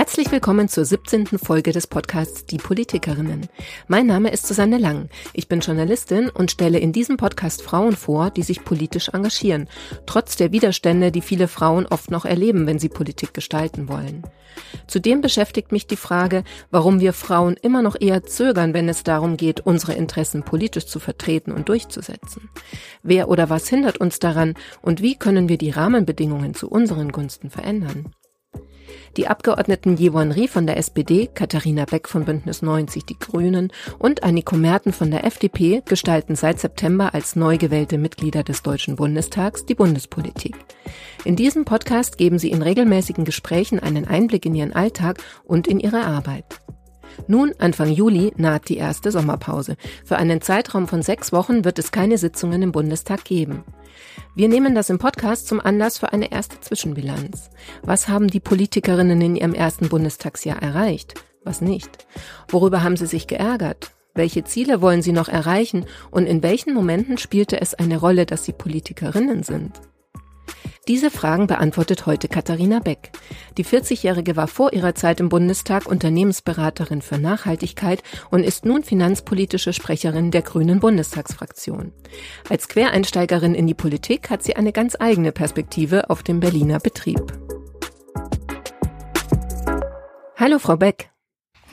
Herzlich willkommen zur 17. Folge des Podcasts Die Politikerinnen. Mein Name ist Susanne Lang. Ich bin Journalistin und stelle in diesem Podcast Frauen vor, die sich politisch engagieren, trotz der Widerstände, die viele Frauen oft noch erleben, wenn sie Politik gestalten wollen. Zudem beschäftigt mich die Frage, warum wir Frauen immer noch eher zögern, wenn es darum geht, unsere Interessen politisch zu vertreten und durchzusetzen. Wer oder was hindert uns daran und wie können wir die Rahmenbedingungen zu unseren Gunsten verändern? Die Abgeordneten Jewon Rie von der SPD, Katharina Beck von Bündnis 90 Die Grünen und Anniko Merten von der FDP gestalten seit September als neu gewählte Mitglieder des Deutschen Bundestags die Bundespolitik. In diesem Podcast geben sie in regelmäßigen Gesprächen einen Einblick in ihren Alltag und in ihre Arbeit. Nun, Anfang Juli, naht die erste Sommerpause. Für einen Zeitraum von sechs Wochen wird es keine Sitzungen im Bundestag geben. Wir nehmen das im Podcast zum Anlass für eine erste Zwischenbilanz. Was haben die Politikerinnen in ihrem ersten Bundestagsjahr erreicht? Was nicht? Worüber haben sie sich geärgert? Welche Ziele wollen sie noch erreichen? Und in welchen Momenten spielte es eine Rolle, dass sie Politikerinnen sind? Diese Fragen beantwortet heute Katharina Beck. Die 40-Jährige war vor ihrer Zeit im Bundestag Unternehmensberaterin für Nachhaltigkeit und ist nun finanzpolitische Sprecherin der Grünen Bundestagsfraktion. Als Quereinsteigerin in die Politik hat sie eine ganz eigene Perspektive auf den Berliner Betrieb. Hallo, Frau Beck.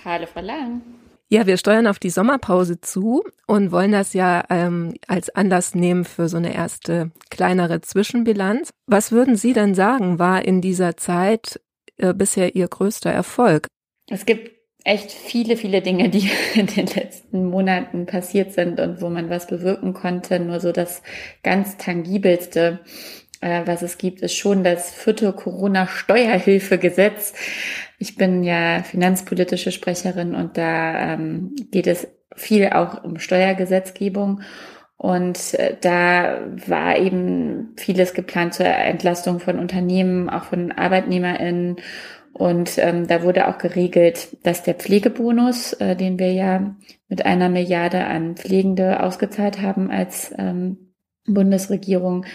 Hallo, Frau Lang. Ja, wir steuern auf die Sommerpause zu und wollen das ja ähm, als Anlass nehmen für so eine erste kleinere Zwischenbilanz. Was würden Sie denn sagen, war in dieser Zeit äh, bisher Ihr größter Erfolg? Es gibt echt viele, viele Dinge, die in den letzten Monaten passiert sind und wo man was bewirken konnte. Nur so das ganz tangibelste was es gibt, ist schon das vierte Corona-Steuerhilfegesetz. Ich bin ja finanzpolitische Sprecherin und da ähm, geht es viel auch um Steuergesetzgebung. Und äh, da war eben vieles geplant zur Entlastung von Unternehmen, auch von ArbeitnehmerInnen. Und ähm, da wurde auch geregelt, dass der Pflegebonus, äh, den wir ja mit einer Milliarde an Pflegende ausgezahlt haben als ähm, Bundesregierung,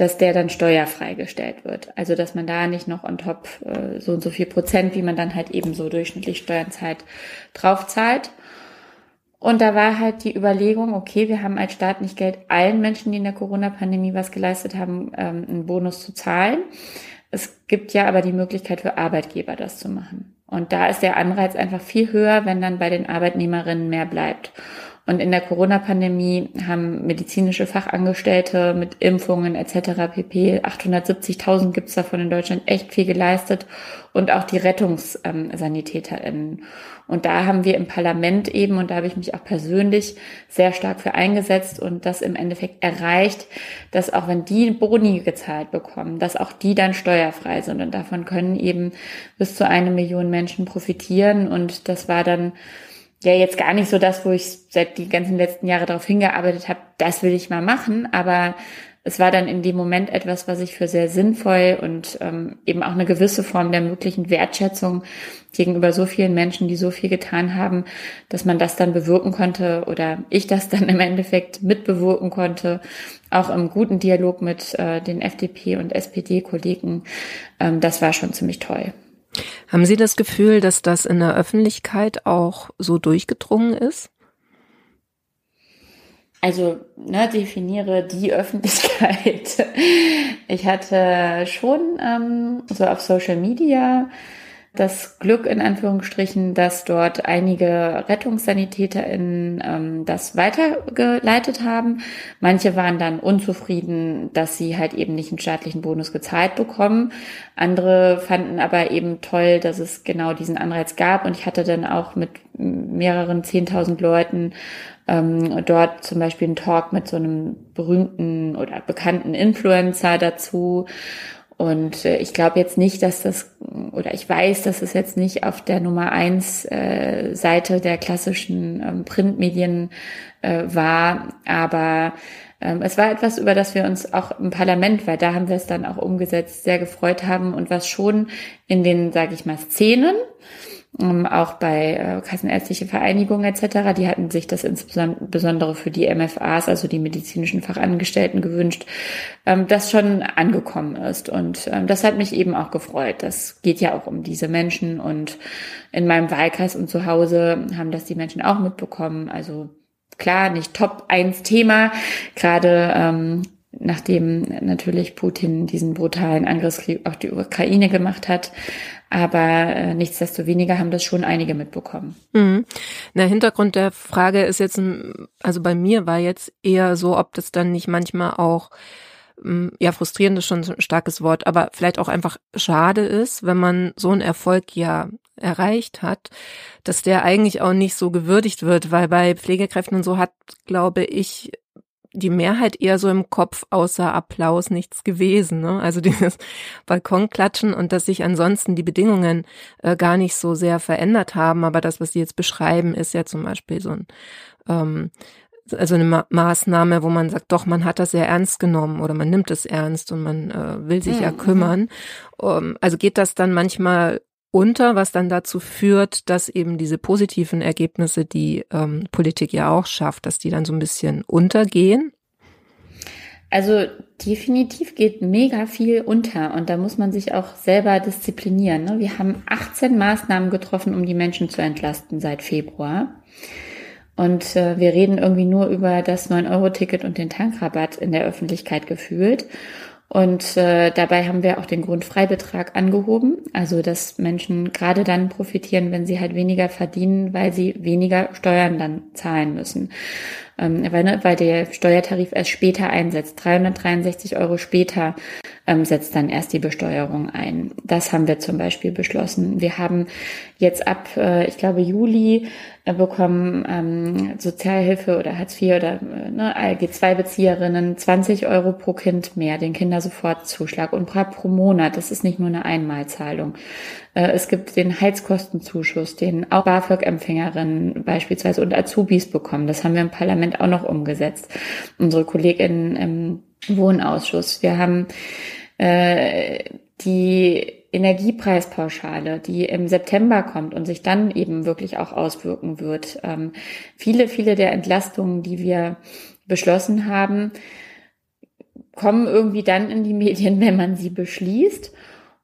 dass der dann steuerfrei gestellt wird. Also dass man da nicht noch on top äh, so und so viel Prozent, wie man dann halt eben so durchschnittlich Steuern zahlt, drauf zahlt. Und da war halt die Überlegung, okay, wir haben als Staat nicht Geld, allen Menschen, die in der Corona-Pandemie was geleistet haben, ähm, einen Bonus zu zahlen. Es gibt ja aber die Möglichkeit für Arbeitgeber, das zu machen. Und da ist der Anreiz einfach viel höher, wenn dann bei den Arbeitnehmerinnen mehr bleibt. Und in der Corona-Pandemie haben medizinische Fachangestellte mit Impfungen etc. pp. 870.000 gibt's davon in Deutschland echt viel geleistet und auch die RettungssanitäterInnen. Und da haben wir im Parlament eben, und da habe ich mich auch persönlich sehr stark für eingesetzt und das im Endeffekt erreicht, dass auch wenn die Boni gezahlt bekommen, dass auch die dann steuerfrei sind. Und davon können eben bis zu eine Million Menschen profitieren. Und das war dann ja jetzt gar nicht so das, wo ich seit die ganzen letzten Jahre darauf hingearbeitet habe, das will ich mal machen, aber es war dann in dem Moment etwas, was ich für sehr sinnvoll und ähm, eben auch eine gewisse Form der möglichen Wertschätzung gegenüber so vielen Menschen, die so viel getan haben, dass man das dann bewirken konnte oder ich das dann im Endeffekt mitbewirken konnte, auch im guten Dialog mit äh, den FDP und SPD-Kollegen. Ähm, das war schon ziemlich toll. Haben Sie das Gefühl, dass das in der Öffentlichkeit auch so durchgedrungen ist? Also, ne, definiere die Öffentlichkeit. Ich hatte schon ähm, so auf Social Media das Glück in Anführungsstrichen, dass dort einige RettungssanitäterInnen ähm, das weitergeleitet haben. Manche waren dann unzufrieden, dass sie halt eben nicht einen staatlichen Bonus gezahlt bekommen. Andere fanden aber eben toll, dass es genau diesen Anreiz gab. Und ich hatte dann auch mit mehreren zehntausend Leuten ähm, dort zum Beispiel einen Talk mit so einem berühmten oder bekannten Influencer dazu. Und äh, ich glaube jetzt nicht, dass das, oder ich weiß, dass es jetzt nicht auf der Nummer eins äh, Seite der klassischen ähm, Printmedien äh, war, aber ähm, es war etwas, über das wir uns auch im Parlament, weil da haben wir es dann auch umgesetzt, sehr gefreut haben und was schon in den, sage ich mal, Szenen ähm, auch bei äh, Kassenärztliche Vereinigung etc. Die hatten sich das insbesondere für die MFAs, also die medizinischen Fachangestellten, gewünscht, ähm, das schon angekommen ist. Und ähm, das hat mich eben auch gefreut. Das geht ja auch um diese Menschen und in meinem Wahlkreis und zu Hause haben das die Menschen auch mitbekommen. Also klar, nicht Top 1 Thema, gerade ähm, nachdem natürlich Putin diesen brutalen Angriffskrieg auf die Ukraine gemacht hat. Aber äh, nichtsdestoweniger haben das schon einige mitbekommen. Mhm. Der Hintergrund der Frage ist jetzt, also bei mir war jetzt eher so, ob das dann nicht manchmal auch hm, ja, frustrierend ist schon ein starkes Wort, aber vielleicht auch einfach schade ist, wenn man so einen Erfolg ja erreicht hat, dass der eigentlich auch nicht so gewürdigt wird, weil bei Pflegekräften und so hat, glaube ich, die Mehrheit eher so im Kopf außer Applaus nichts gewesen. Ne? Also dieses Balkonklatschen und dass sich ansonsten die Bedingungen äh, gar nicht so sehr verändert haben. Aber das, was Sie jetzt beschreiben, ist ja zum Beispiel so ein ähm, also eine Ma Maßnahme, wo man sagt, doch, man hat das sehr ernst genommen oder man nimmt es ernst und man äh, will sich mhm. ja kümmern. Um, ähm, also geht das dann manchmal unter, was dann dazu führt, dass eben diese positiven Ergebnisse, die ähm, Politik ja auch schafft, dass die dann so ein bisschen untergehen? Also definitiv geht mega viel unter und da muss man sich auch selber disziplinieren. Ne? Wir haben 18 Maßnahmen getroffen, um die Menschen zu entlasten seit Februar. Und äh, wir reden irgendwie nur über das 9-Euro-Ticket und den Tankrabatt in der Öffentlichkeit gefühlt. Und äh, dabei haben wir auch den Grundfreibetrag angehoben, also dass Menschen gerade dann profitieren, wenn sie halt weniger verdienen, weil sie weniger Steuern dann zahlen müssen. Ähm, weil, ne, weil der Steuertarif erst später einsetzt, 363 Euro später ähm, setzt dann erst die Besteuerung ein. Das haben wir zum Beispiel beschlossen. Wir haben jetzt ab, äh, ich glaube, Juli äh, bekommen ähm, Sozialhilfe oder Hartz IV oder äh, ne, ALG-2-Bezieherinnen 20 Euro pro Kind mehr, den Kindersofortzuschlag und pro Monat. Das ist nicht nur eine Einmalzahlung. Äh, es gibt den Heizkostenzuschuss, den auch BAföG-Empfängerinnen beispielsweise und Azubis bekommen. Das haben wir im Parlament auch noch umgesetzt. Unsere Kolleginnen Wohnausschuss. Wir haben äh, die Energiepreispauschale, die im September kommt und sich dann eben wirklich auch auswirken wird. Ähm, viele, viele der Entlastungen, die wir beschlossen haben, kommen irgendwie dann in die Medien, wenn man sie beschließt.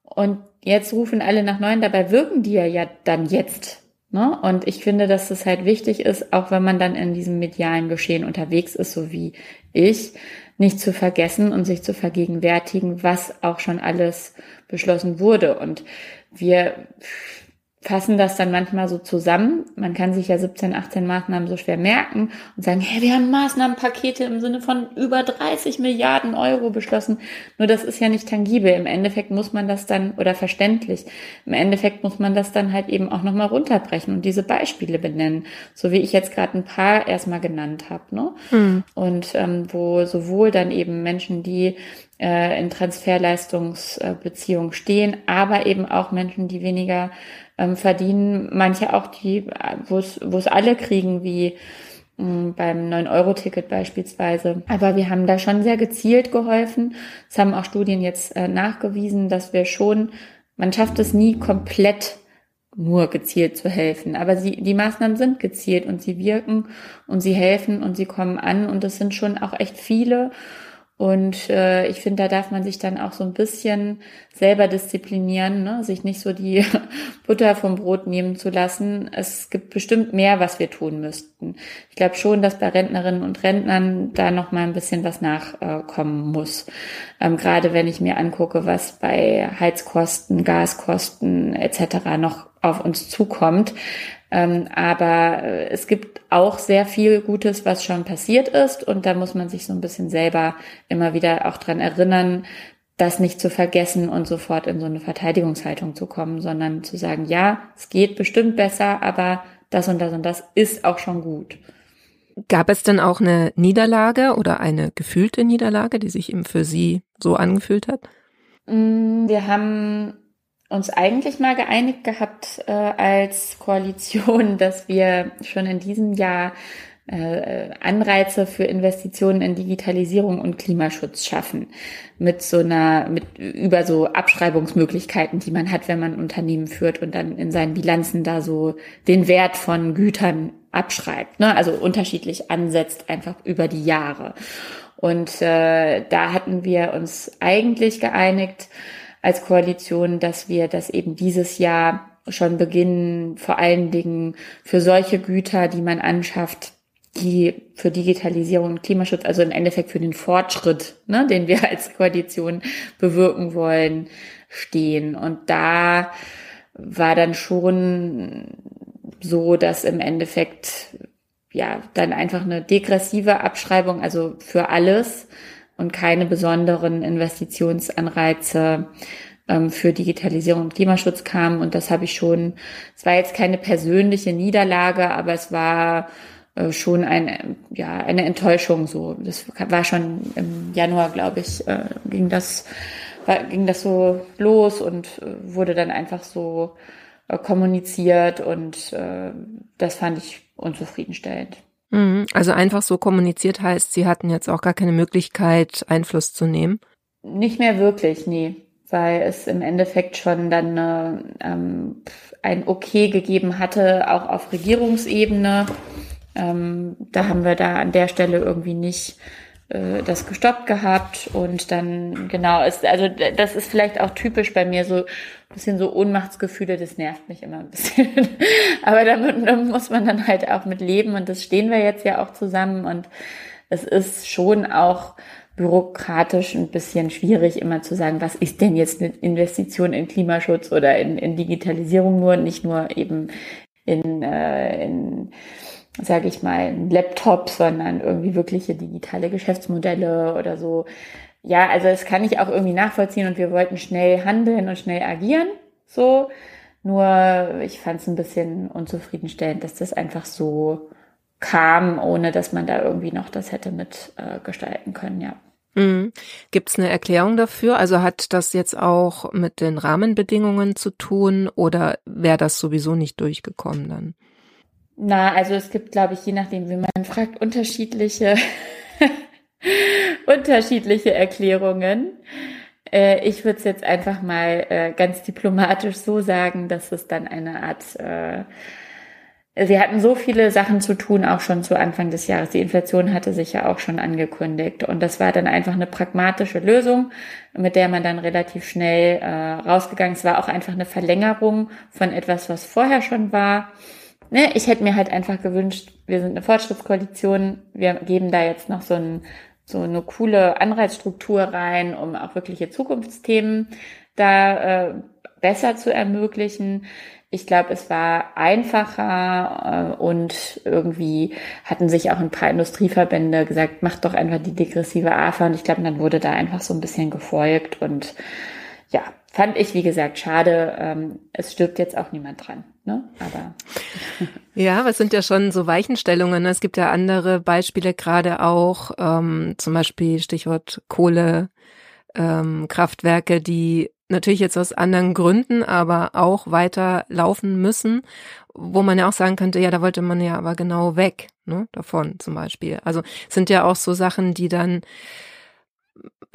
Und jetzt rufen alle nach neuen, dabei wirken die ja, ja dann jetzt. Ne? Und ich finde, dass das halt wichtig ist, auch wenn man dann in diesem medialen Geschehen unterwegs ist, so wie ich, nicht zu vergessen und sich zu vergegenwärtigen, was auch schon alles beschlossen wurde. Und wir fassen das dann manchmal so zusammen. Man kann sich ja 17, 18 Maßnahmen so schwer merken und sagen, hey, wir haben Maßnahmenpakete im Sinne von über 30 Milliarden Euro beschlossen. Nur das ist ja nicht tangibel. Im Endeffekt muss man das dann, oder verständlich, im Endeffekt muss man das dann halt eben auch nochmal runterbrechen und diese Beispiele benennen. So wie ich jetzt gerade ein paar erstmal genannt habe. Ne? Mhm. Und ähm, wo sowohl dann eben Menschen, die äh, in Transferleistungsbeziehungen stehen, aber eben auch Menschen, die weniger ähm, verdienen, manche auch die, wo es alle kriegen, wie hm, beim 9-Euro-Ticket beispielsweise. Aber wir haben da schon sehr gezielt geholfen. Es haben auch Studien jetzt äh, nachgewiesen, dass wir schon, man schafft es nie komplett nur gezielt zu helfen. Aber sie, die Maßnahmen sind gezielt und sie wirken und sie helfen und sie kommen an und es sind schon auch echt viele. Und äh, ich finde, da darf man sich dann auch so ein bisschen selber disziplinieren, ne? sich nicht so die Butter vom Brot nehmen zu lassen. Es gibt bestimmt mehr, was wir tun müssten. Ich glaube schon, dass bei Rentnerinnen und Rentnern da noch mal ein bisschen was nachkommen muss. Ähm, Gerade wenn ich mir angucke, was bei Heizkosten, Gaskosten etc. noch auf uns zukommt. Ähm, aber äh, es gibt auch sehr viel Gutes, was schon passiert ist. Und da muss man sich so ein bisschen selber immer wieder auch dran erinnern, das nicht zu vergessen und sofort in so eine Verteidigungshaltung zu kommen, sondern zu sagen, ja, es geht bestimmt besser, aber das und das und das ist auch schon gut. Gab es denn auch eine Niederlage oder eine gefühlte Niederlage, die sich eben für Sie so angefühlt hat? Mm, wir haben uns eigentlich mal geeinigt gehabt äh, als Koalition, dass wir schon in diesem Jahr äh, Anreize für Investitionen in Digitalisierung und Klimaschutz schaffen. Mit so einer, mit über so Abschreibungsmöglichkeiten, die man hat, wenn man Unternehmen führt und dann in seinen Bilanzen da so den Wert von Gütern abschreibt. Ne? Also unterschiedlich ansetzt, einfach über die Jahre. Und äh, da hatten wir uns eigentlich geeinigt als Koalition, dass wir das eben dieses Jahr schon beginnen, vor allen Dingen für solche Güter, die man anschafft, die für Digitalisierung und Klimaschutz, also im Endeffekt für den Fortschritt, ne, den wir als Koalition bewirken wollen, stehen. Und da war dann schon so, dass im Endeffekt ja dann einfach eine degressive Abschreibung, also für alles und keine besonderen Investitionsanreize ähm, für Digitalisierung und Klimaschutz kam. Und das habe ich schon, es war jetzt keine persönliche Niederlage, aber es war äh, schon eine, ja, eine Enttäuschung so. Das war schon im Januar, glaube ich, äh, ging das, war, ging das so los und äh, wurde dann einfach so äh, kommuniziert und äh, das fand ich unzufriedenstellend. Mhm. Also einfach so kommuniziert heißt, Sie hatten jetzt auch gar keine Möglichkeit, Einfluss zu nehmen? Nicht mehr wirklich, nee, weil es im Endeffekt schon dann äh, ähm, ein Okay gegeben hatte, auch auf Regierungsebene. Ähm, da haben wir da an der Stelle irgendwie nicht äh, das gestoppt gehabt und dann genau ist also das ist vielleicht auch typisch bei mir so ein bisschen so Ohnmachtsgefühle, das nervt mich immer ein bisschen. Aber damit, muss man dann halt auch mit leben und das stehen wir jetzt ja auch zusammen und es ist schon auch bürokratisch ein bisschen schwierig, immer zu sagen, was ist denn jetzt eine Investition in Klimaschutz oder in, in Digitalisierung nur, nicht nur eben in, äh, in sage ich mal, ein Laptop, sondern irgendwie wirkliche digitale Geschäftsmodelle oder so. Ja, also das kann ich auch irgendwie nachvollziehen und wir wollten schnell handeln und schnell agieren. So. Nur ich fand es ein bisschen unzufriedenstellend, dass das einfach so kam, ohne dass man da irgendwie noch das hätte mit äh, können, ja. Mhm. Gibt es eine Erklärung dafür? Also hat das jetzt auch mit den Rahmenbedingungen zu tun oder wäre das sowieso nicht durchgekommen dann? Na, also es gibt, glaube ich, je nachdem, wie man fragt, unterschiedliche, unterschiedliche Erklärungen. Äh, ich würde es jetzt einfach mal äh, ganz diplomatisch so sagen, dass es dann eine Art, äh, sie hatten so viele Sachen zu tun, auch schon zu Anfang des Jahres. Die Inflation hatte sich ja auch schon angekündigt. Und das war dann einfach eine pragmatische Lösung, mit der man dann relativ schnell äh, rausgegangen ist. Es war auch einfach eine Verlängerung von etwas, was vorher schon war ne, ich hätte mir halt einfach gewünscht, wir sind eine Fortschrittskoalition, wir geben da jetzt noch so, ein, so eine coole Anreizstruktur rein, um auch wirkliche Zukunftsthemen da äh, besser zu ermöglichen. Ich glaube, es war einfacher äh, und irgendwie hatten sich auch ein paar Industrieverbände gesagt, macht doch einfach die degressive AFA und ich glaube, dann wurde da einfach so ein bisschen gefolgt und ja, fand ich, wie gesagt, schade. Ähm, es stirbt jetzt auch niemand dran. Ne? Aber ja, aber es sind ja schon so Weichenstellungen. Ne? Es gibt ja andere Beispiele, gerade auch ähm, zum Beispiel Stichwort Kohle, ähm, die natürlich jetzt aus anderen Gründen, aber auch weiter laufen müssen, wo man ja auch sagen könnte, ja, da wollte man ja aber genau weg, ne, davon zum Beispiel. Also sind ja auch so Sachen, die dann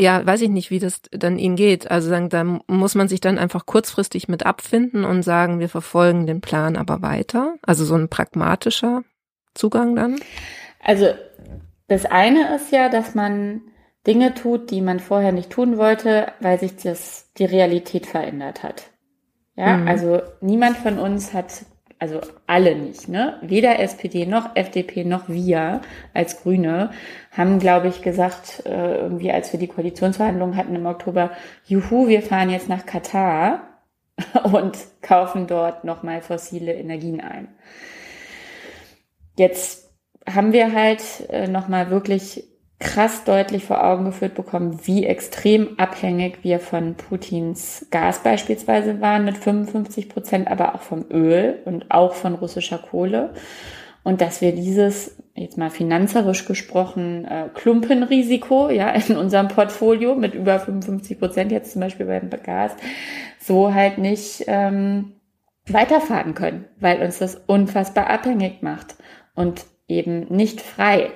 ja, weiß ich nicht, wie das dann ihnen geht. Also sagen, da muss man sich dann einfach kurzfristig mit abfinden und sagen, wir verfolgen den Plan aber weiter. Also so ein pragmatischer Zugang dann. Also das eine ist ja, dass man Dinge tut, die man vorher nicht tun wollte, weil sich das, die Realität verändert hat. Ja, mhm. also niemand von uns hat also alle nicht, ne? Weder SPD noch FDP noch wir als Grüne haben, glaube ich, gesagt, äh, irgendwie als wir die Koalitionsverhandlungen hatten im Oktober, juhu, wir fahren jetzt nach Katar und kaufen dort nochmal fossile Energien ein. Jetzt haben wir halt äh, nochmal wirklich krass deutlich vor Augen geführt bekommen, wie extrem abhängig wir von Putins Gas beispielsweise waren mit 55 Prozent, aber auch vom Öl und auch von russischer Kohle. Und dass wir dieses, jetzt mal finanzerisch gesprochen, äh, Klumpenrisiko, ja, in unserem Portfolio mit über 55 Prozent jetzt zum Beispiel beim Gas, so halt nicht ähm, weiterfahren können, weil uns das unfassbar abhängig macht. Und eben nicht frei.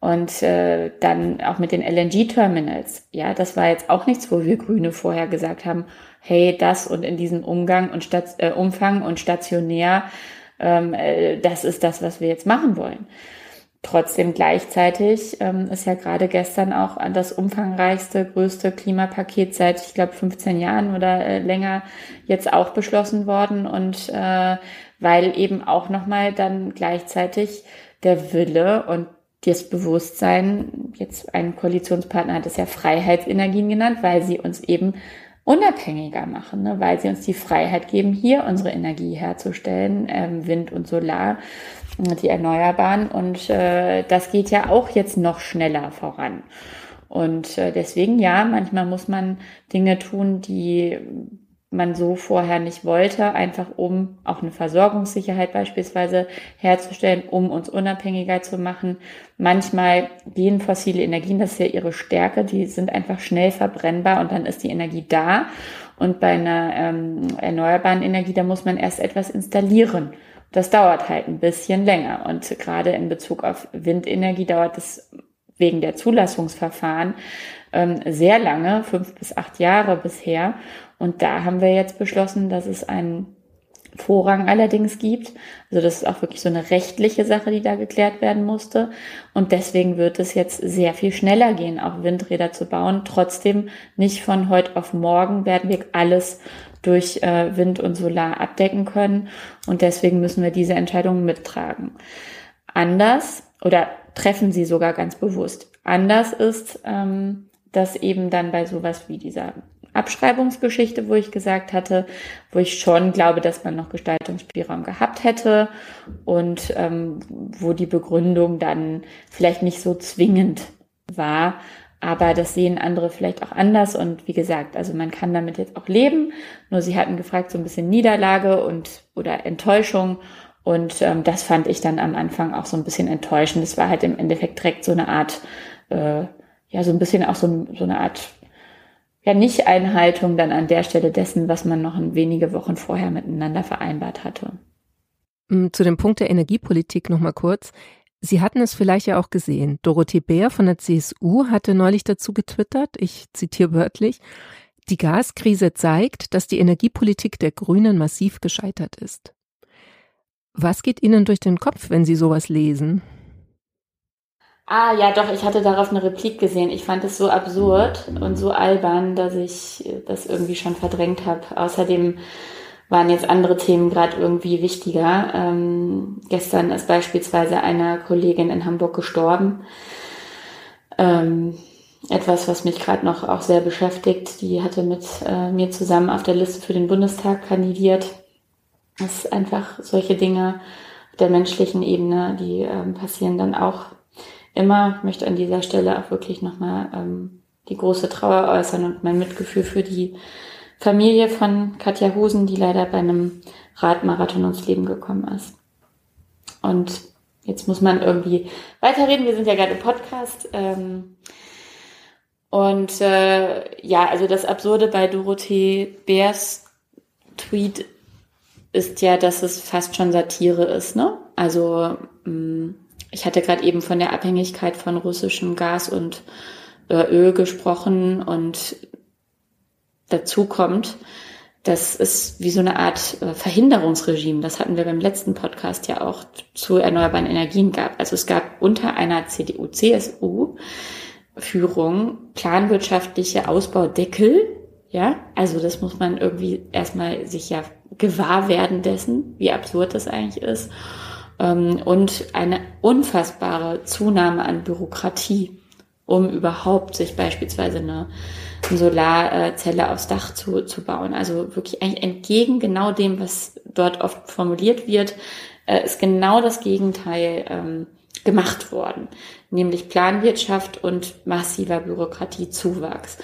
Und äh, dann auch mit den LNG-Terminals. Ja, das war jetzt auch nichts, wo wir Grüne vorher gesagt haben, hey, das und in diesem Umgang und Stat äh, Umfang und stationär, ähm, äh, das ist das, was wir jetzt machen wollen. Trotzdem gleichzeitig ähm, ist ja gerade gestern auch das umfangreichste, größte Klimapaket seit, ich glaube, 15 Jahren oder äh, länger jetzt auch beschlossen worden. Und äh, weil eben auch nochmal dann gleichzeitig der Wille und das Bewusstsein, jetzt ein Koalitionspartner hat es ja Freiheitsenergien genannt, weil sie uns eben unabhängiger machen, ne? weil sie uns die Freiheit geben, hier unsere Energie herzustellen, ähm, Wind und Solar, die Erneuerbaren. Und äh, das geht ja auch jetzt noch schneller voran. Und äh, deswegen, ja, manchmal muss man Dinge tun, die man so vorher nicht wollte, einfach um auch eine Versorgungssicherheit beispielsweise herzustellen, um uns unabhängiger zu machen. Manchmal gehen fossile Energien, das ist ja ihre Stärke, die sind einfach schnell verbrennbar und dann ist die Energie da. Und bei einer ähm, erneuerbaren Energie, da muss man erst etwas installieren. Das dauert halt ein bisschen länger. Und gerade in Bezug auf Windenergie dauert es wegen der Zulassungsverfahren ähm, sehr lange, fünf bis acht Jahre bisher. Und da haben wir jetzt beschlossen, dass es einen Vorrang allerdings gibt. Also das ist auch wirklich so eine rechtliche Sache, die da geklärt werden musste. Und deswegen wird es jetzt sehr viel schneller gehen, auch Windräder zu bauen. Trotzdem nicht von heute auf morgen werden wir alles durch äh, Wind und Solar abdecken können. Und deswegen müssen wir diese Entscheidungen mittragen. Anders oder treffen sie sogar ganz bewusst. Anders ist, ähm, dass eben dann bei sowas wie dieser Abschreibungsgeschichte, wo ich gesagt hatte, wo ich schon glaube, dass man noch Gestaltungsspielraum gehabt hätte und ähm, wo die Begründung dann vielleicht nicht so zwingend war. Aber das sehen andere vielleicht auch anders. Und wie gesagt, also man kann damit jetzt auch leben. Nur sie hatten gefragt, so ein bisschen Niederlage und oder Enttäuschung. Und ähm, das fand ich dann am Anfang auch so ein bisschen enttäuschend. Das war halt im Endeffekt direkt so eine Art, äh, ja, so ein bisschen auch so, so eine Art ja Nicht-Einhaltung dann an der Stelle dessen, was man noch in wenige Wochen vorher miteinander vereinbart hatte. Mm, zu dem Punkt der Energiepolitik noch mal kurz. Sie hatten es vielleicht ja auch gesehen. Dorothee Bär von der CSU hatte neulich dazu getwittert, ich zitiere wörtlich, die Gaskrise zeigt, dass die Energiepolitik der Grünen massiv gescheitert ist. Was geht Ihnen durch den Kopf, wenn Sie sowas lesen? Ah, ja, doch, ich hatte darauf eine Replik gesehen. Ich fand es so absurd und so albern, dass ich das irgendwie schon verdrängt habe. Außerdem waren jetzt andere Themen gerade irgendwie wichtiger. Ähm, gestern ist beispielsweise eine Kollegin in Hamburg gestorben. Ähm, etwas, was mich gerade noch auch sehr beschäftigt. Die hatte mit äh, mir zusammen auf der Liste für den Bundestag kandidiert. Das ist einfach solche Dinge auf der menschlichen Ebene, die ähm, passieren dann auch immer. Ich möchte an dieser Stelle auch wirklich nochmal ähm, die große Trauer äußern und mein Mitgefühl für die Familie von Katja Husen, die leider bei einem Radmarathon ums Leben gekommen ist. Und jetzt muss man irgendwie weiterreden. Wir sind ja gerade im Podcast. Ähm, und äh, ja, also das Absurde bei Dorothee Bärs Tweet ist ja, dass es fast schon Satire ist, ne? Also mm, ich hatte gerade eben von der Abhängigkeit von russischem Gas und äh, Öl gesprochen und dazu kommt, das ist wie so eine Art äh, Verhinderungsregime. Das hatten wir beim letzten Podcast ja auch zu erneuerbaren Energien gab. Also es gab unter einer CDU-CSU-Führung planwirtschaftliche Ausbaudeckel. Ja, also das muss man irgendwie erstmal sich ja gewahr werden dessen, wie absurd das eigentlich ist ähm, und eine unfassbare Zunahme an Bürokratie, um überhaupt sich beispielsweise eine, eine Solarzelle aufs Dach zu, zu bauen. Also wirklich eigentlich entgegen genau dem, was dort oft formuliert wird, äh, ist genau das Gegenteil ähm, gemacht worden, nämlich Planwirtschaft und massiver Bürokratiezuwachs.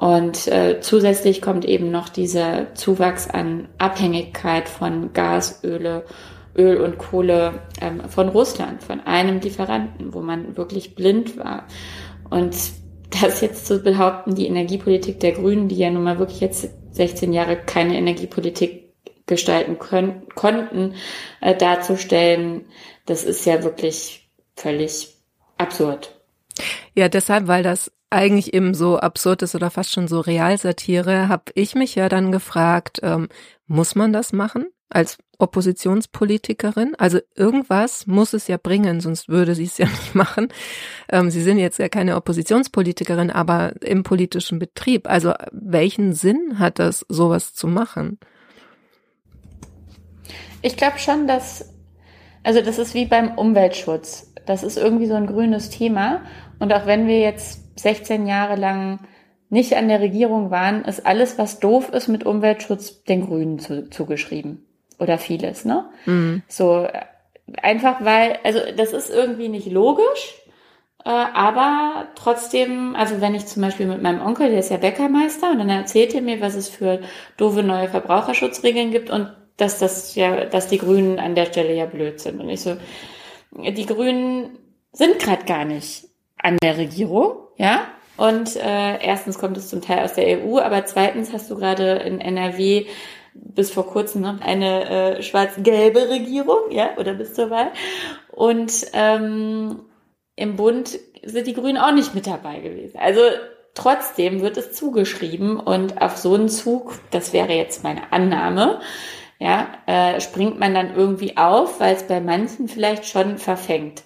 Und äh, zusätzlich kommt eben noch dieser Zuwachs an Abhängigkeit von Gas, Öle Öl und Kohle ähm, von Russland, von einem Lieferanten, wo man wirklich blind war. Und das jetzt zu behaupten, die Energiepolitik der Grünen, die ja nun mal wirklich jetzt 16 Jahre keine Energiepolitik gestalten können, konnten, äh, darzustellen, das ist ja wirklich völlig absurd. Ja, deshalb, weil das eigentlich eben so absurd ist oder fast schon so Realsatire, habe ich mich ja dann gefragt, ähm, muss man das machen als Oppositionspolitikerin? Also irgendwas muss es ja bringen, sonst würde sie es ja nicht machen. Ähm, sie sind jetzt ja keine Oppositionspolitikerin, aber im politischen Betrieb. Also welchen Sinn hat das, sowas zu machen? Ich glaube schon, dass, also das ist wie beim Umweltschutz. Das ist irgendwie so ein grünes Thema. Und auch wenn wir jetzt 16 Jahre lang nicht an der Regierung waren, ist alles, was doof ist mit Umweltschutz, den Grünen zu, zugeschrieben. Oder vieles, ne? Mhm. So, einfach weil, also das ist irgendwie nicht logisch, äh, aber trotzdem, also wenn ich zum Beispiel mit meinem Onkel, der ist ja Bäckermeister, und dann erzählt er mir, was es für doofe neue Verbraucherschutzregeln gibt und dass das ja, dass die Grünen an der Stelle ja blöd sind. Und ich so, die Grünen sind gerade gar nicht an der Regierung, ja. Und äh, erstens kommt es zum Teil aus der EU, aber zweitens hast du gerade in NRW bis vor kurzem noch eine äh, schwarz-gelbe Regierung, ja, oder bis zur Wahl. Und ähm, im Bund sind die Grünen auch nicht mit dabei gewesen. Also trotzdem wird es zugeschrieben und auf so einen Zug, das wäre jetzt meine Annahme, ja, äh, springt man dann irgendwie auf, weil es bei manchen vielleicht schon verfängt.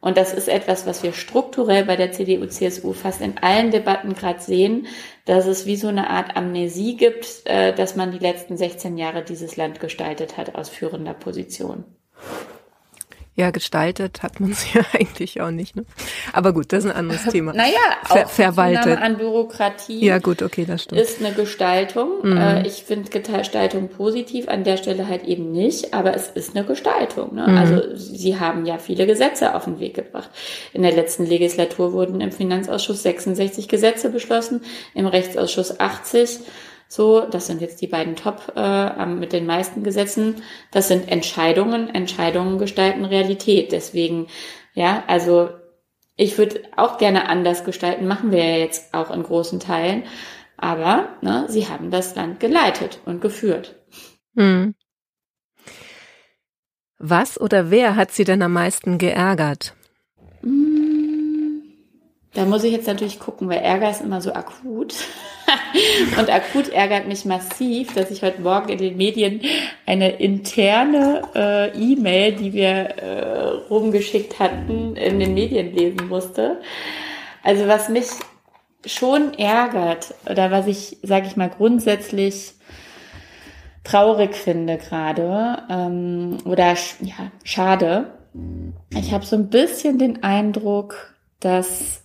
Und das ist etwas, was wir strukturell bei der CDU, CSU fast in allen Debatten gerade sehen, dass es wie so eine Art Amnesie gibt, äh, dass man die letzten 16 Jahre dieses Land gestaltet hat aus führender Position. Ja, gestaltet hat man es ja eigentlich auch nicht. Ne? Aber gut, das ist ein anderes Thema. Naja, Ver verwaltet. an Bürokratie. Ja, gut, okay, das stimmt. Ist eine Gestaltung. Mhm. Äh, ich finde Gestaltung positiv, an der Stelle halt eben nicht, aber es ist eine Gestaltung. Ne? Mhm. Also sie haben ja viele Gesetze auf den Weg gebracht. In der letzten Legislatur wurden im Finanzausschuss 66 Gesetze beschlossen, im Rechtsausschuss 80. So, das sind jetzt die beiden Top äh, mit den meisten Gesetzen. Das sind Entscheidungen. Entscheidungen gestalten Realität. Deswegen, ja, also ich würde auch gerne anders gestalten, machen wir ja jetzt auch in großen Teilen. Aber ne, sie haben das Land geleitet und geführt. Hm. Was oder wer hat Sie denn am meisten geärgert? Hm, da muss ich jetzt natürlich gucken, weil Ärger ist immer so akut. und akut ärgert mich massiv, dass ich heute Morgen in den Medien eine interne äh, E-Mail, die wir äh, rumgeschickt hatten, in den Medien lesen musste. Also was mich schon ärgert oder was ich, sage ich mal, grundsätzlich traurig finde gerade ähm, oder ja, schade. Ich habe so ein bisschen den Eindruck, dass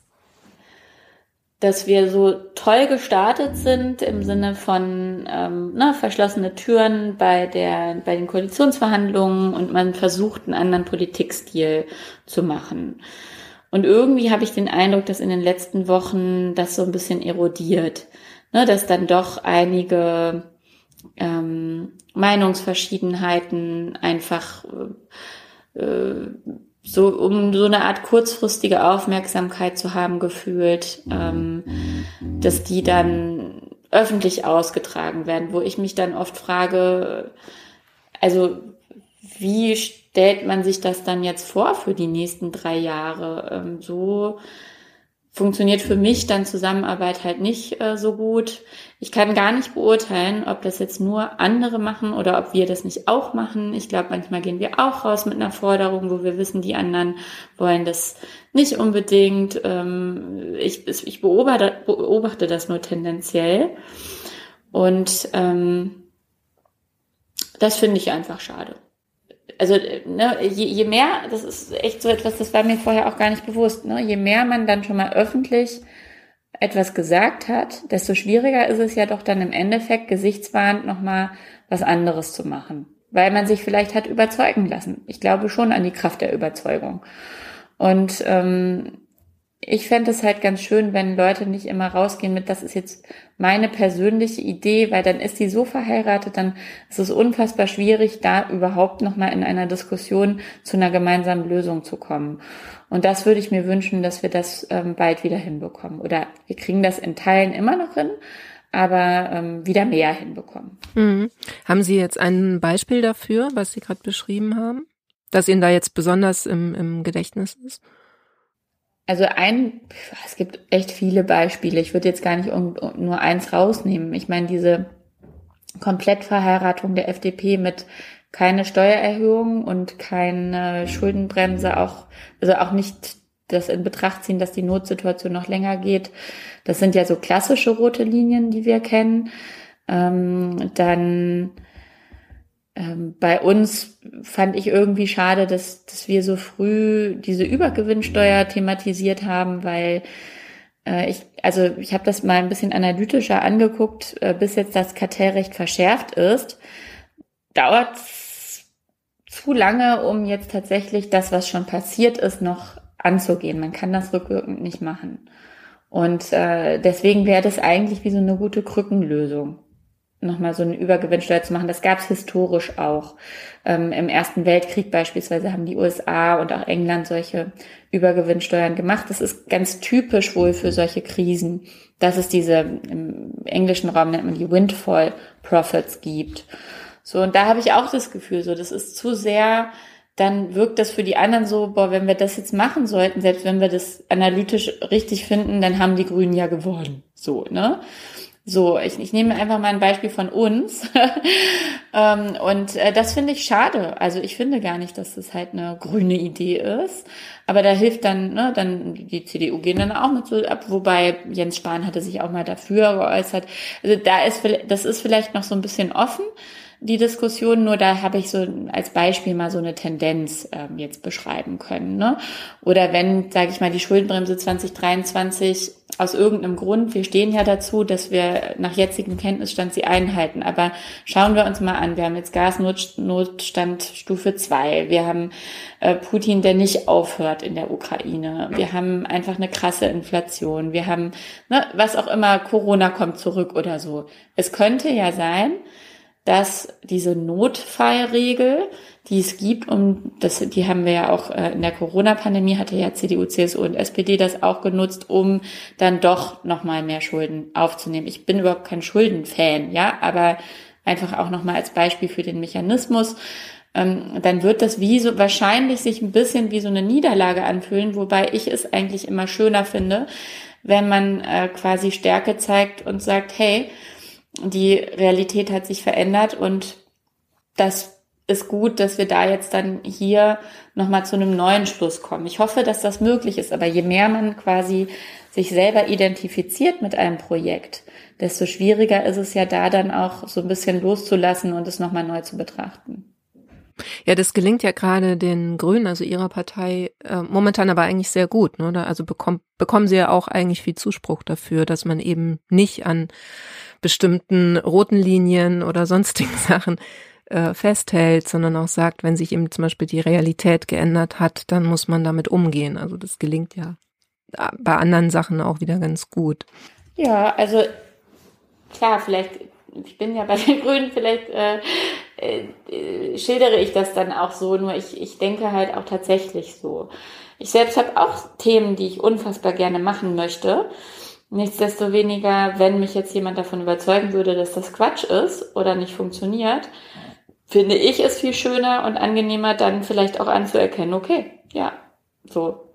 dass wir so toll gestartet sind im Sinne von ähm, na, verschlossene Türen bei der bei den Koalitionsverhandlungen und man versucht einen anderen Politikstil zu machen. Und irgendwie habe ich den Eindruck, dass in den letzten Wochen das so ein bisschen erodiert, ne, dass dann doch einige ähm, Meinungsverschiedenheiten einfach äh, so um so eine Art kurzfristige Aufmerksamkeit zu haben gefühlt, ähm, dass die dann öffentlich ausgetragen werden, wo ich mich dann oft frage, also wie stellt man sich das dann jetzt vor für die nächsten drei Jahre? Ähm, so funktioniert für mich dann Zusammenarbeit halt nicht äh, so gut. Ich kann gar nicht beurteilen, ob das jetzt nur andere machen oder ob wir das nicht auch machen. Ich glaube, manchmal gehen wir auch raus mit einer Forderung, wo wir wissen, die anderen wollen das nicht unbedingt. Ähm, ich, ich beobachte, beobachte das nur tendenziell. Und ähm, das finde ich einfach schade also ne, je, je mehr, das ist echt so etwas, das war mir vorher auch gar nicht bewusst, ne, je mehr man dann schon mal öffentlich etwas gesagt hat, desto schwieriger ist es ja doch dann im Endeffekt gesichtswahrend nochmal was anderes zu machen, weil man sich vielleicht hat überzeugen lassen. Ich glaube schon an die Kraft der Überzeugung. Und ähm, ich fände es halt ganz schön, wenn Leute nicht immer rausgehen mit, das ist jetzt meine persönliche Idee, weil dann ist die so verheiratet, dann ist es unfassbar schwierig, da überhaupt nochmal in einer Diskussion zu einer gemeinsamen Lösung zu kommen. Und das würde ich mir wünschen, dass wir das ähm, bald wieder hinbekommen. Oder wir kriegen das in Teilen immer noch hin, aber ähm, wieder mehr hinbekommen. Mhm. Haben Sie jetzt ein Beispiel dafür, was Sie gerade beschrieben haben? das Ihnen da jetzt besonders im, im Gedächtnis ist? Also ein, es gibt echt viele Beispiele. Ich würde jetzt gar nicht nur eins rausnehmen. Ich meine, diese Komplettverheiratung der FDP mit keine Steuererhöhung und keine Schuldenbremse, auch, also auch nicht das in Betracht ziehen, dass die Notsituation noch länger geht. Das sind ja so klassische rote Linien, die wir kennen. Ähm, dann ähm, bei uns fand ich irgendwie schade, dass, dass wir so früh diese Übergewinnsteuer thematisiert haben, weil äh, ich, also ich habe das mal ein bisschen analytischer angeguckt, äh, bis jetzt das Kartellrecht verschärft ist, dauert zu lange, um jetzt tatsächlich das, was schon passiert ist, noch anzugehen. Man kann das rückwirkend nicht machen. Und äh, deswegen wäre das eigentlich wie so eine gute Krückenlösung nochmal so eine Übergewinnsteuer zu machen. Das gab es historisch auch. Ähm, Im Ersten Weltkrieg beispielsweise haben die USA und auch England solche Übergewinnsteuern gemacht. Das ist ganz typisch wohl für solche Krisen, dass es diese, im englischen Raum nennt man die Windfall Profits gibt. So, und da habe ich auch das Gefühl, so, das ist zu sehr, dann wirkt das für die anderen so, boah, wenn wir das jetzt machen sollten, selbst wenn wir das analytisch richtig finden, dann haben die Grünen ja gewonnen. So, ne? So, ich, ich nehme einfach mal ein Beispiel von uns. ähm, und äh, das finde ich schade. Also ich finde gar nicht, dass das halt eine grüne Idee ist. Aber da hilft dann, ne, dann die CDU gehen dann auch mit so ab, wobei Jens Spahn hatte sich auch mal dafür geäußert. Also da ist, das ist vielleicht noch so ein bisschen offen die Diskussion, nur da habe ich so als Beispiel mal so eine Tendenz ähm, jetzt beschreiben können. Ne? Oder wenn, sage ich mal, die Schuldenbremse 2023 aus irgendeinem Grund, wir stehen ja dazu, dass wir nach jetzigem Kenntnisstand sie einhalten. Aber schauen wir uns mal an, wir haben jetzt Gasnotstand Stufe 2, wir haben äh, Putin, der nicht aufhört in der Ukraine, wir haben einfach eine krasse Inflation, wir haben, ne, was auch immer, Corona kommt zurück oder so. Es könnte ja sein, dass diese Notfallregel, die es gibt, um das, die haben wir ja auch äh, in der Corona-Pandemie hatte ja CDU, CSU und SPD das auch genutzt, um dann doch nochmal mehr Schulden aufzunehmen. Ich bin überhaupt kein Schuldenfan, ja, aber einfach auch nochmal als Beispiel für den Mechanismus. Ähm, dann wird das wie so wahrscheinlich sich ein bisschen wie so eine Niederlage anfühlen, wobei ich es eigentlich immer schöner finde, wenn man äh, quasi Stärke zeigt und sagt, hey, die Realität hat sich verändert und das ist gut, dass wir da jetzt dann hier nochmal zu einem neuen Schluss kommen. Ich hoffe, dass das möglich ist, aber je mehr man quasi sich selber identifiziert mit einem Projekt, desto schwieriger ist es ja da dann auch so ein bisschen loszulassen und es nochmal neu zu betrachten. Ja, das gelingt ja gerade den Grünen, also ihrer Partei, äh, momentan aber eigentlich sehr gut. Ne? Also bekommt, bekommen sie ja auch eigentlich viel Zuspruch dafür, dass man eben nicht an bestimmten roten Linien oder sonstigen Sachen äh, festhält, sondern auch sagt, wenn sich eben zum Beispiel die Realität geändert hat, dann muss man damit umgehen. Also das gelingt ja bei anderen Sachen auch wieder ganz gut. Ja, also klar, vielleicht, ich bin ja bei den Grünen, vielleicht äh, äh, schildere ich das dann auch so, nur ich, ich denke halt auch tatsächlich so. Ich selbst habe auch Themen, die ich unfassbar gerne machen möchte. Nichtsdestoweniger, wenn mich jetzt jemand davon überzeugen würde, dass das Quatsch ist oder nicht funktioniert, finde ich es viel schöner und angenehmer, dann vielleicht auch anzuerkennen, okay, ja, so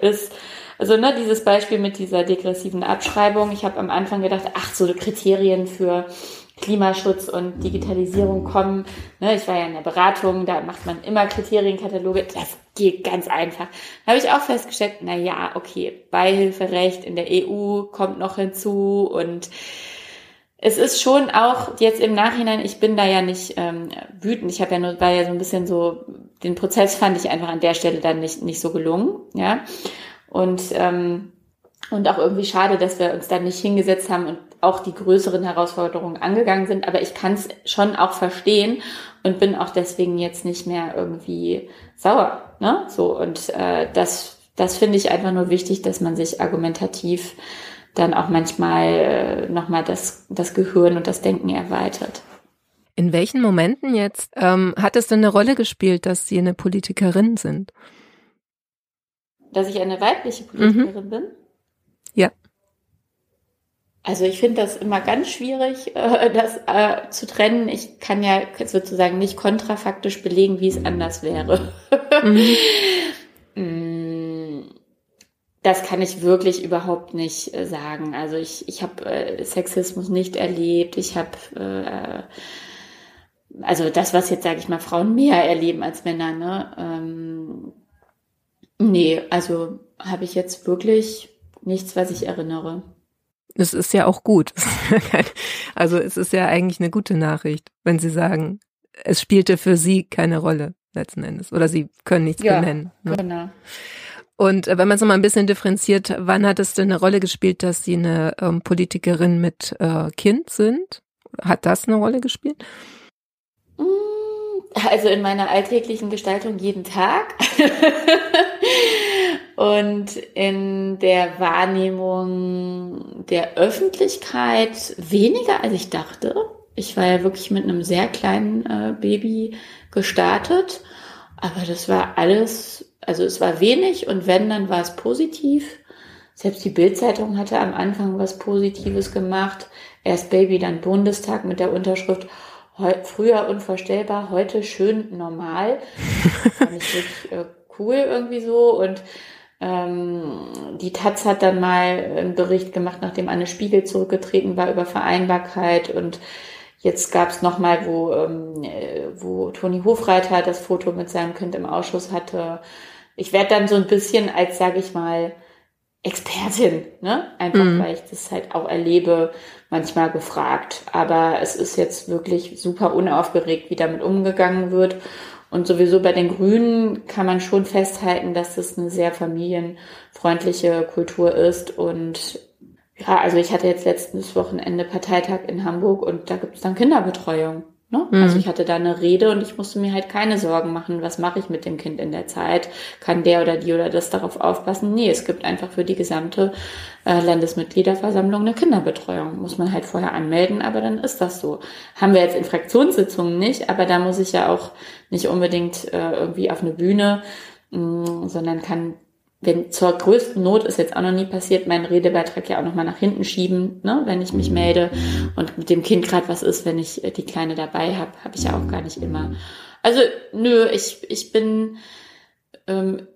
ist, also ne, dieses Beispiel mit dieser degressiven Abschreibung. Ich habe am Anfang gedacht, ach, so Kriterien für Klimaschutz und Digitalisierung kommen. Ne, ich war ja in der Beratung, da macht man immer Kriterienkataloge. Das geht ganz einfach. Da habe ich auch festgestellt, na ja, okay, Beihilferecht in der EU kommt noch hinzu und es ist schon auch jetzt im Nachhinein, ich bin da ja nicht ähm, wütend. Ich habe ja nur, war ja so ein bisschen so, den Prozess fand ich einfach an der Stelle dann nicht, nicht so gelungen, ja. Und, ähm, und auch irgendwie schade, dass wir uns da nicht hingesetzt haben und auch die größeren Herausforderungen angegangen sind. Aber ich kann es schon auch verstehen und bin auch deswegen jetzt nicht mehr irgendwie sauer. Ne? So, und äh, das, das finde ich einfach nur wichtig, dass man sich argumentativ dann auch manchmal äh, nochmal das, das Gehirn und das Denken erweitert. In welchen Momenten jetzt ähm, hat es denn eine Rolle gespielt, dass Sie eine Politikerin sind? Dass ich eine weibliche Politikerin mhm. bin? Also ich finde das immer ganz schwierig, äh, das äh, zu trennen. Ich kann ja sozusagen nicht kontrafaktisch belegen, wie es anders wäre. Mhm. Mm, das kann ich wirklich überhaupt nicht äh, sagen. Also ich, ich habe Sexismus nicht erlebt. Ich habe also das, was jetzt, sage ich mal, Frauen mehr erleben als Männer, ne? Ähm, nee, also habe ich jetzt wirklich nichts, was ich erinnere. Es ist ja auch gut. also es ist ja eigentlich eine gute Nachricht, wenn Sie sagen, es spielte für Sie keine Rolle letzten Endes. Oder Sie können nichts ja, benennen. Ne? Genau. Und äh, wenn man es mal ein bisschen differenziert, wann hat es denn eine Rolle gespielt, dass Sie eine ähm, Politikerin mit äh, Kind sind? Hat das eine Rolle gespielt? Mm, also in meiner alltäglichen Gestaltung jeden Tag. Und in der Wahrnehmung der Öffentlichkeit weniger, als ich dachte. Ich war ja wirklich mit einem sehr kleinen äh, Baby gestartet. Aber das war alles, also es war wenig und wenn, dann war es positiv. Selbst die Bildzeitung hatte am Anfang was Positives gemacht. Erst Baby, dann Bundestag mit der Unterschrift früher unvorstellbar, heute schön normal. Fand ich wirklich äh, cool irgendwie so. Und die Taz hat dann mal einen Bericht gemacht, nachdem Anne Spiegel zurückgetreten war über Vereinbarkeit und jetzt gab es nochmal, wo, ähm, wo Toni Hofreiter das Foto mit seinem Kind im Ausschuss hatte. Ich werde dann so ein bisschen als, sage ich mal, Expertin, ne? Einfach mhm. weil ich das halt auch erlebe, manchmal gefragt. Aber es ist jetzt wirklich super unaufgeregt, wie damit umgegangen wird. Und sowieso bei den Grünen kann man schon festhalten, dass es eine sehr familienfreundliche Kultur ist. Und ja, also ich hatte jetzt letztes Wochenende Parteitag in Hamburg und da gibt es dann Kinderbetreuung. Ne? Mhm. Also ich hatte da eine Rede und ich musste mir halt keine Sorgen machen, was mache ich mit dem Kind in der Zeit? Kann der oder die oder das darauf aufpassen? Nee, es gibt einfach für die gesamte äh, Landesmitgliederversammlung eine Kinderbetreuung. Muss man halt vorher anmelden, aber dann ist das so. Haben wir jetzt in Fraktionssitzungen nicht, aber da muss ich ja auch nicht unbedingt äh, irgendwie auf eine Bühne, mh, mm, sondern kann wenn zur größten Not ist jetzt auch noch nie passiert, meinen Redebeitrag ja auch noch mal nach hinten schieben, ne, wenn ich mich melde. Und mit dem Kind gerade was ist, wenn ich äh, die Kleine dabei habe, habe ich ja auch gar nicht immer. Also nö, ich ich bin ähm,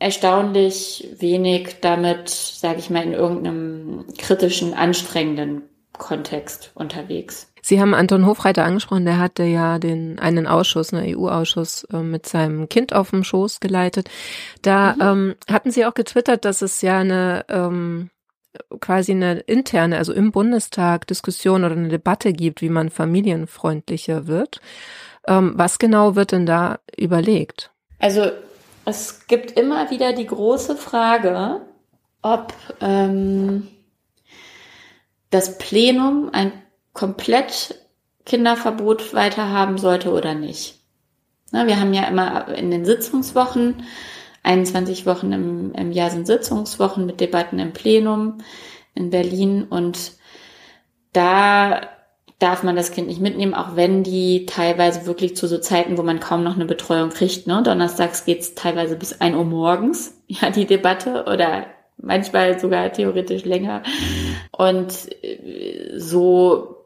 erstaunlich wenig damit, sage ich mal, in irgendeinem kritischen, anstrengenden Kontext unterwegs. Sie haben Anton Hofreiter angesprochen, der hatte ja den einen Ausschuss, einen EU-Ausschuss äh, mit seinem Kind auf dem Schoß geleitet. Da mhm. ähm, hatten Sie auch getwittert, dass es ja eine ähm, quasi eine interne, also im Bundestag Diskussion oder eine Debatte gibt, wie man familienfreundlicher wird. Ähm, was genau wird denn da überlegt? Also es gibt immer wieder die große Frage, ob ähm, das Plenum ein komplett Kinderverbot weiterhaben sollte oder nicht. Na, wir haben ja immer in den Sitzungswochen, 21 Wochen im, im Jahr sind Sitzungswochen mit Debatten im Plenum in Berlin und da darf man das Kind nicht mitnehmen, auch wenn die teilweise wirklich zu so Zeiten, wo man kaum noch eine Betreuung kriegt. Ne? Donnerstags geht's teilweise bis ein Uhr morgens, ja, die Debatte oder manchmal sogar theoretisch länger. Und äh, so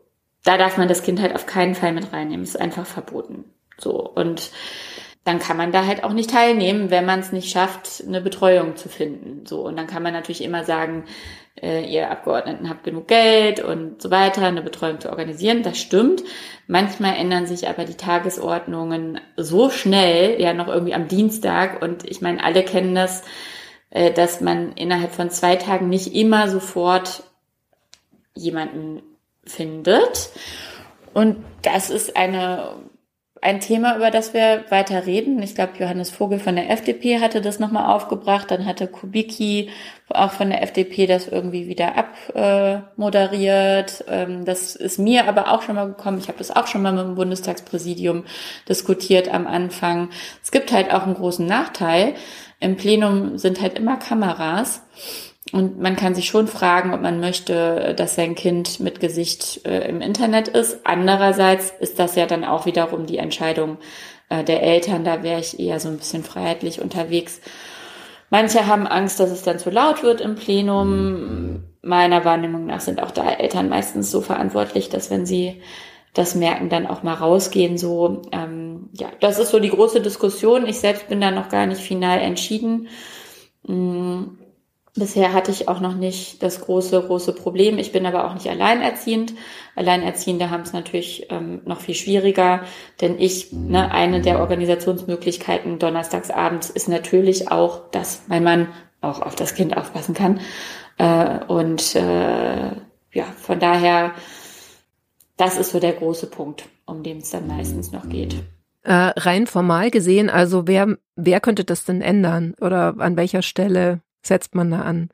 da darf man das Kind halt auf keinen Fall mit reinnehmen. Ist einfach verboten. So. Und dann kann man da halt auch nicht teilnehmen, wenn man es nicht schafft, eine Betreuung zu finden. So. Und dann kann man natürlich immer sagen, äh, ihr Abgeordneten habt genug Geld und so weiter, eine Betreuung zu organisieren. Das stimmt. Manchmal ändern sich aber die Tagesordnungen so schnell, ja noch irgendwie am Dienstag. Und ich meine, alle kennen das, äh, dass man innerhalb von zwei Tagen nicht immer sofort jemanden findet. Und das ist eine, ein Thema, über das wir weiter reden. Ich glaube, Johannes Vogel von der FDP hatte das nochmal aufgebracht. Dann hatte Kubicki auch von der FDP das irgendwie wieder abmoderiert. Ähm, das ist mir aber auch schon mal gekommen. Ich habe das auch schon mal mit dem Bundestagspräsidium diskutiert am Anfang. Es gibt halt auch einen großen Nachteil. Im Plenum sind halt immer Kameras. Und man kann sich schon fragen, ob man möchte, dass sein Kind mit Gesicht äh, im Internet ist. Andererseits ist das ja dann auch wiederum die Entscheidung äh, der Eltern. Da wäre ich eher so ein bisschen freiheitlich unterwegs. Manche haben Angst, dass es dann zu laut wird im Plenum. Meiner Wahrnehmung nach sind auch da Eltern meistens so verantwortlich, dass wenn sie das merken, dann auch mal rausgehen. So, ähm, ja, das ist so die große Diskussion. Ich selbst bin da noch gar nicht final entschieden. Mm, bisher hatte ich auch noch nicht das große, große Problem. Ich bin aber auch nicht alleinerziehend. Alleinerziehende haben es natürlich ähm, noch viel schwieriger, denn ich, ne, eine der Organisationsmöglichkeiten donnerstagsabends ist natürlich auch, dass mein Mann auch auf das Kind aufpassen kann. Äh, und äh, ja, von daher das ist so der große Punkt, um den es dann meistens noch geht. Äh, rein formal gesehen, also wer, wer könnte das denn ändern? Oder an welcher Stelle setzt man da an?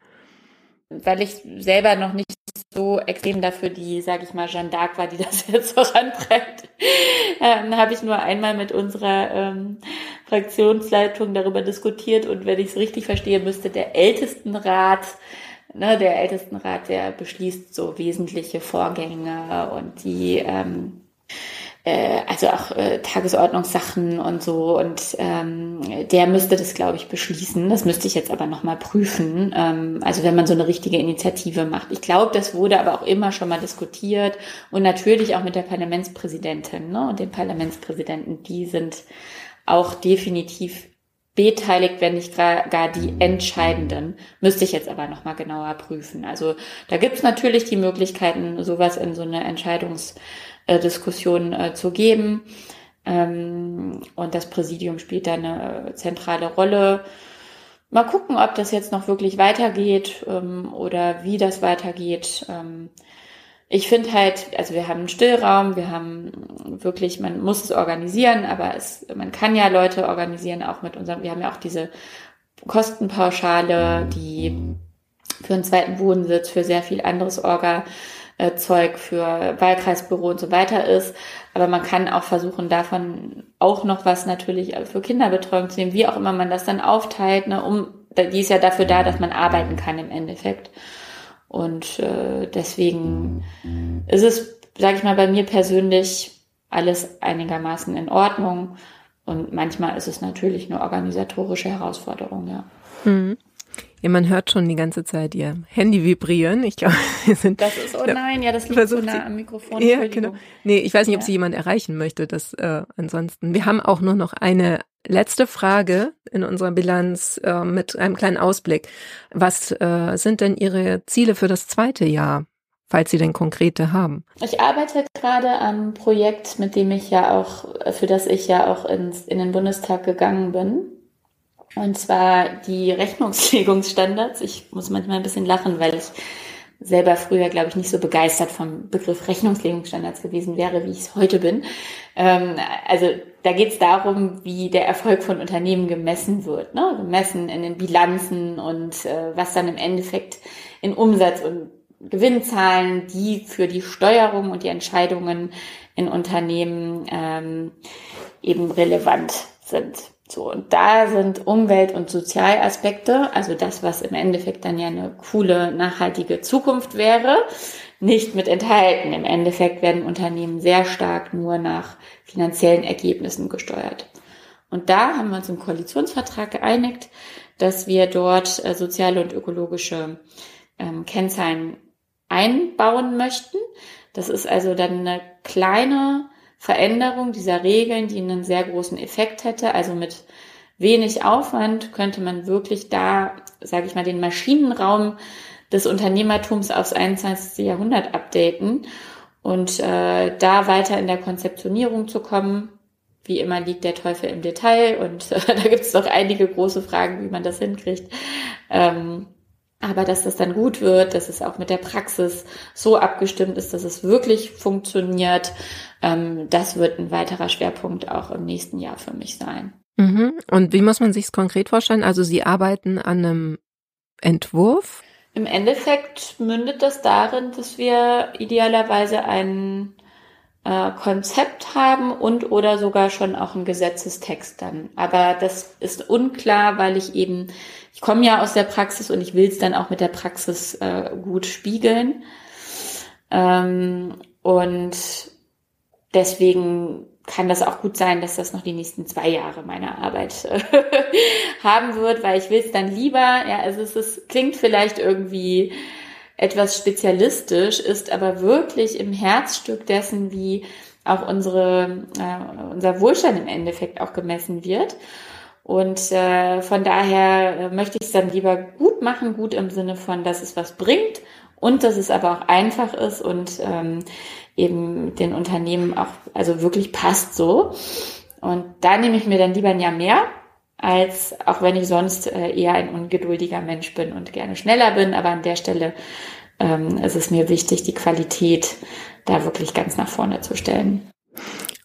Weil ich selber noch nicht so extrem dafür die, sage ich mal, Jeanne d'Arc war, die das jetzt vorantreibt, ähm, habe ich nur einmal mit unserer ähm, Fraktionsleitung darüber diskutiert und wenn ich es richtig verstehe, müsste der Ältestenrat ne, der Ältestenrat, der beschließt so wesentliche Vorgänge und die ähm, äh, also auch äh, Tagesordnungssachen und so und ähm, der müsste das glaube ich beschließen. Das müsste ich jetzt aber noch mal prüfen. Ähm, also wenn man so eine richtige Initiative macht. Ich glaube, das wurde aber auch immer schon mal diskutiert und natürlich auch mit der Parlamentspräsidentin ne, und dem Parlamentspräsidenten. Die sind auch definitiv beteiligt, wenn nicht gar die entscheidenden. Müsste ich jetzt aber nochmal genauer prüfen. Also da gibt es natürlich die Möglichkeiten, sowas in so eine Entscheidungsdiskussion äh, zu geben. Ähm, und das Präsidium spielt da eine zentrale Rolle. Mal gucken, ob das jetzt noch wirklich weitergeht ähm, oder wie das weitergeht. Ähm, ich finde halt, also wir haben einen Stillraum, wir haben wirklich, man muss es organisieren, aber es, man kann ja Leute organisieren, auch mit unserem, wir haben ja auch diese Kostenpauschale, die für einen zweiten Wohnsitz, für sehr viel anderes Orga, äh, Zeug für Wahlkreisbüro und so weiter ist. Aber man kann auch versuchen, davon auch noch was natürlich für Kinderbetreuung zu nehmen, wie auch immer man das dann aufteilt, ne, um, die ist ja dafür da, dass man arbeiten kann im Endeffekt. Und äh, deswegen ist es, sage ich mal, bei mir persönlich alles einigermaßen in Ordnung. Und manchmal ist es natürlich eine organisatorische Herausforderung, ja. Mhm. Ja, man hört schon die ganze Zeit ihr Handy vibrieren. Ich glaube, wir sind. Das ist, oh nein, ja, das liegt so nah am Mikrofon. Ja, genau. Nee, ich weiß nicht, ob sie jemand erreichen möchte, das äh, ansonsten. Wir haben auch nur noch eine letzte Frage in unserer Bilanz äh, mit einem kleinen Ausblick. Was äh, sind denn Ihre Ziele für das zweite Jahr? falls Sie denn konkrete haben. Ich arbeite gerade am Projekt, mit dem ich ja auch, für das ich ja auch ins, in den Bundestag gegangen bin. Und zwar die Rechnungslegungsstandards. Ich muss manchmal ein bisschen lachen, weil ich selber früher, glaube ich, nicht so begeistert vom Begriff Rechnungslegungsstandards gewesen wäre, wie ich es heute bin. Ähm, also da geht es darum, wie der Erfolg von Unternehmen gemessen wird, ne? gemessen in den Bilanzen und äh, was dann im Endeffekt in Umsatz und Gewinnzahlen, die für die Steuerung und die Entscheidungen in Unternehmen ähm, eben relevant sind. So, und da sind Umwelt- und Sozialaspekte, also das, was im Endeffekt dann ja eine coole, nachhaltige Zukunft wäre, nicht mit enthalten. Im Endeffekt werden Unternehmen sehr stark nur nach finanziellen Ergebnissen gesteuert. Und da haben wir uns im Koalitionsvertrag geeinigt, dass wir dort äh, soziale und ökologische ähm, Kennzahlen einbauen möchten. Das ist also dann eine kleine Veränderung dieser Regeln, die einen sehr großen Effekt hätte. Also mit wenig Aufwand könnte man wirklich da, sage ich mal, den Maschinenraum des Unternehmertums aufs 21. Jahrhundert updaten und äh, da weiter in der Konzeptionierung zu kommen. Wie immer liegt der Teufel im Detail und äh, da gibt es noch einige große Fragen, wie man das hinkriegt. Ähm, aber dass das dann gut wird, dass es auch mit der Praxis so abgestimmt ist, dass es wirklich funktioniert, ähm, das wird ein weiterer Schwerpunkt auch im nächsten Jahr für mich sein. Mhm. Und wie muss man sich es konkret vorstellen? Also Sie arbeiten an einem Entwurf? Im Endeffekt mündet das darin, dass wir idealerweise ein äh, Konzept haben und oder sogar schon auch einen Gesetzestext dann. Aber das ist unklar, weil ich eben ich komme ja aus der Praxis und ich will es dann auch mit der Praxis äh, gut spiegeln. Ähm, und deswegen kann das auch gut sein, dass das noch die nächsten zwei Jahre meiner Arbeit äh, haben wird, weil ich will es dann lieber, ja, also es ist, klingt vielleicht irgendwie etwas spezialistisch, ist aber wirklich im Herzstück dessen, wie auch unsere, äh, unser Wohlstand im Endeffekt auch gemessen wird. Und äh, von daher äh, möchte ich es dann lieber gut machen, gut im Sinne von, dass es was bringt und dass es aber auch einfach ist und ähm, eben den Unternehmen auch also wirklich passt so. Und da nehme ich mir dann lieber ein Jahr mehr, als auch wenn ich sonst äh, eher ein ungeduldiger Mensch bin und gerne schneller bin. Aber an der Stelle ähm, ist es mir wichtig, die Qualität da wirklich ganz nach vorne zu stellen.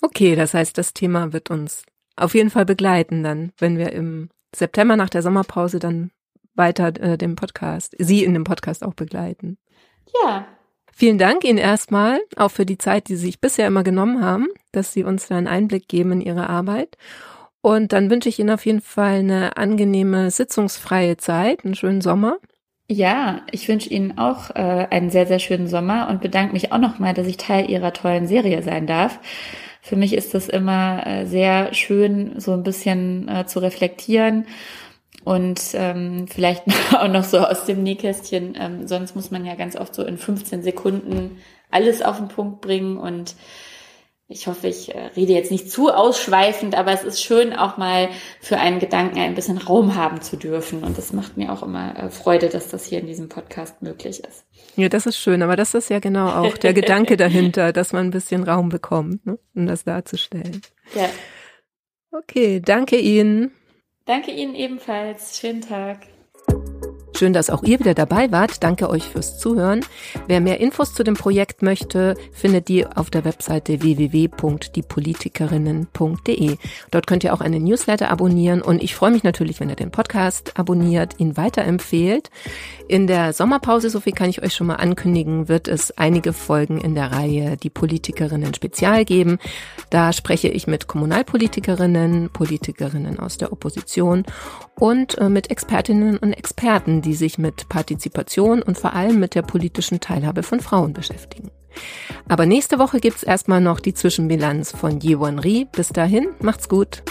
Okay, das heißt, das Thema wird uns auf jeden Fall begleiten dann, wenn wir im September nach der Sommerpause dann weiter äh, den Podcast, Sie in dem Podcast auch begleiten. Ja. Vielen Dank Ihnen erstmal, auch für die Zeit, die Sie sich bisher immer genommen haben, dass Sie uns da einen Einblick geben in Ihre Arbeit. Und dann wünsche ich Ihnen auf jeden Fall eine angenehme, sitzungsfreie Zeit, einen schönen Sommer. Ja, ich wünsche Ihnen auch äh, einen sehr, sehr schönen Sommer und bedanke mich auch nochmal, dass ich Teil Ihrer tollen Serie sein darf. Für mich ist es immer äh, sehr schön, so ein bisschen äh, zu reflektieren und ähm, vielleicht auch noch so aus dem Nähkästchen. Ähm, sonst muss man ja ganz oft so in 15 Sekunden alles auf den Punkt bringen und ich hoffe, ich äh, rede jetzt nicht zu ausschweifend, aber es ist schön, auch mal für einen Gedanken ein bisschen Raum haben zu dürfen. Und das macht mir auch immer äh, Freude, dass das hier in diesem Podcast möglich ist. Ja, das ist schön, aber das ist ja genau auch der Gedanke dahinter, dass man ein bisschen Raum bekommt, ne, um das darzustellen. Ja. Okay, danke Ihnen. Danke Ihnen ebenfalls. Schönen Tag. Schön, dass auch ihr wieder dabei wart. Danke euch fürs Zuhören. Wer mehr Infos zu dem Projekt möchte, findet die auf der Webseite www.diepolitikerinnen.de. Dort könnt ihr auch einen Newsletter abonnieren und ich freue mich natürlich, wenn ihr den Podcast abonniert, ihn weiterempfehlt. In der Sommerpause, so viel kann ich euch schon mal ankündigen, wird es einige Folgen in der Reihe Die Politikerinnen Spezial geben. Da spreche ich mit Kommunalpolitikerinnen, Politikerinnen aus der Opposition und äh, mit Expertinnen und Experten, die sich mit Partizipation und vor allem mit der politischen Teilhabe von Frauen beschäftigen. Aber nächste Woche gibt's erstmal noch die Zwischenbilanz von Yewon Ri. Bis dahin, macht's gut.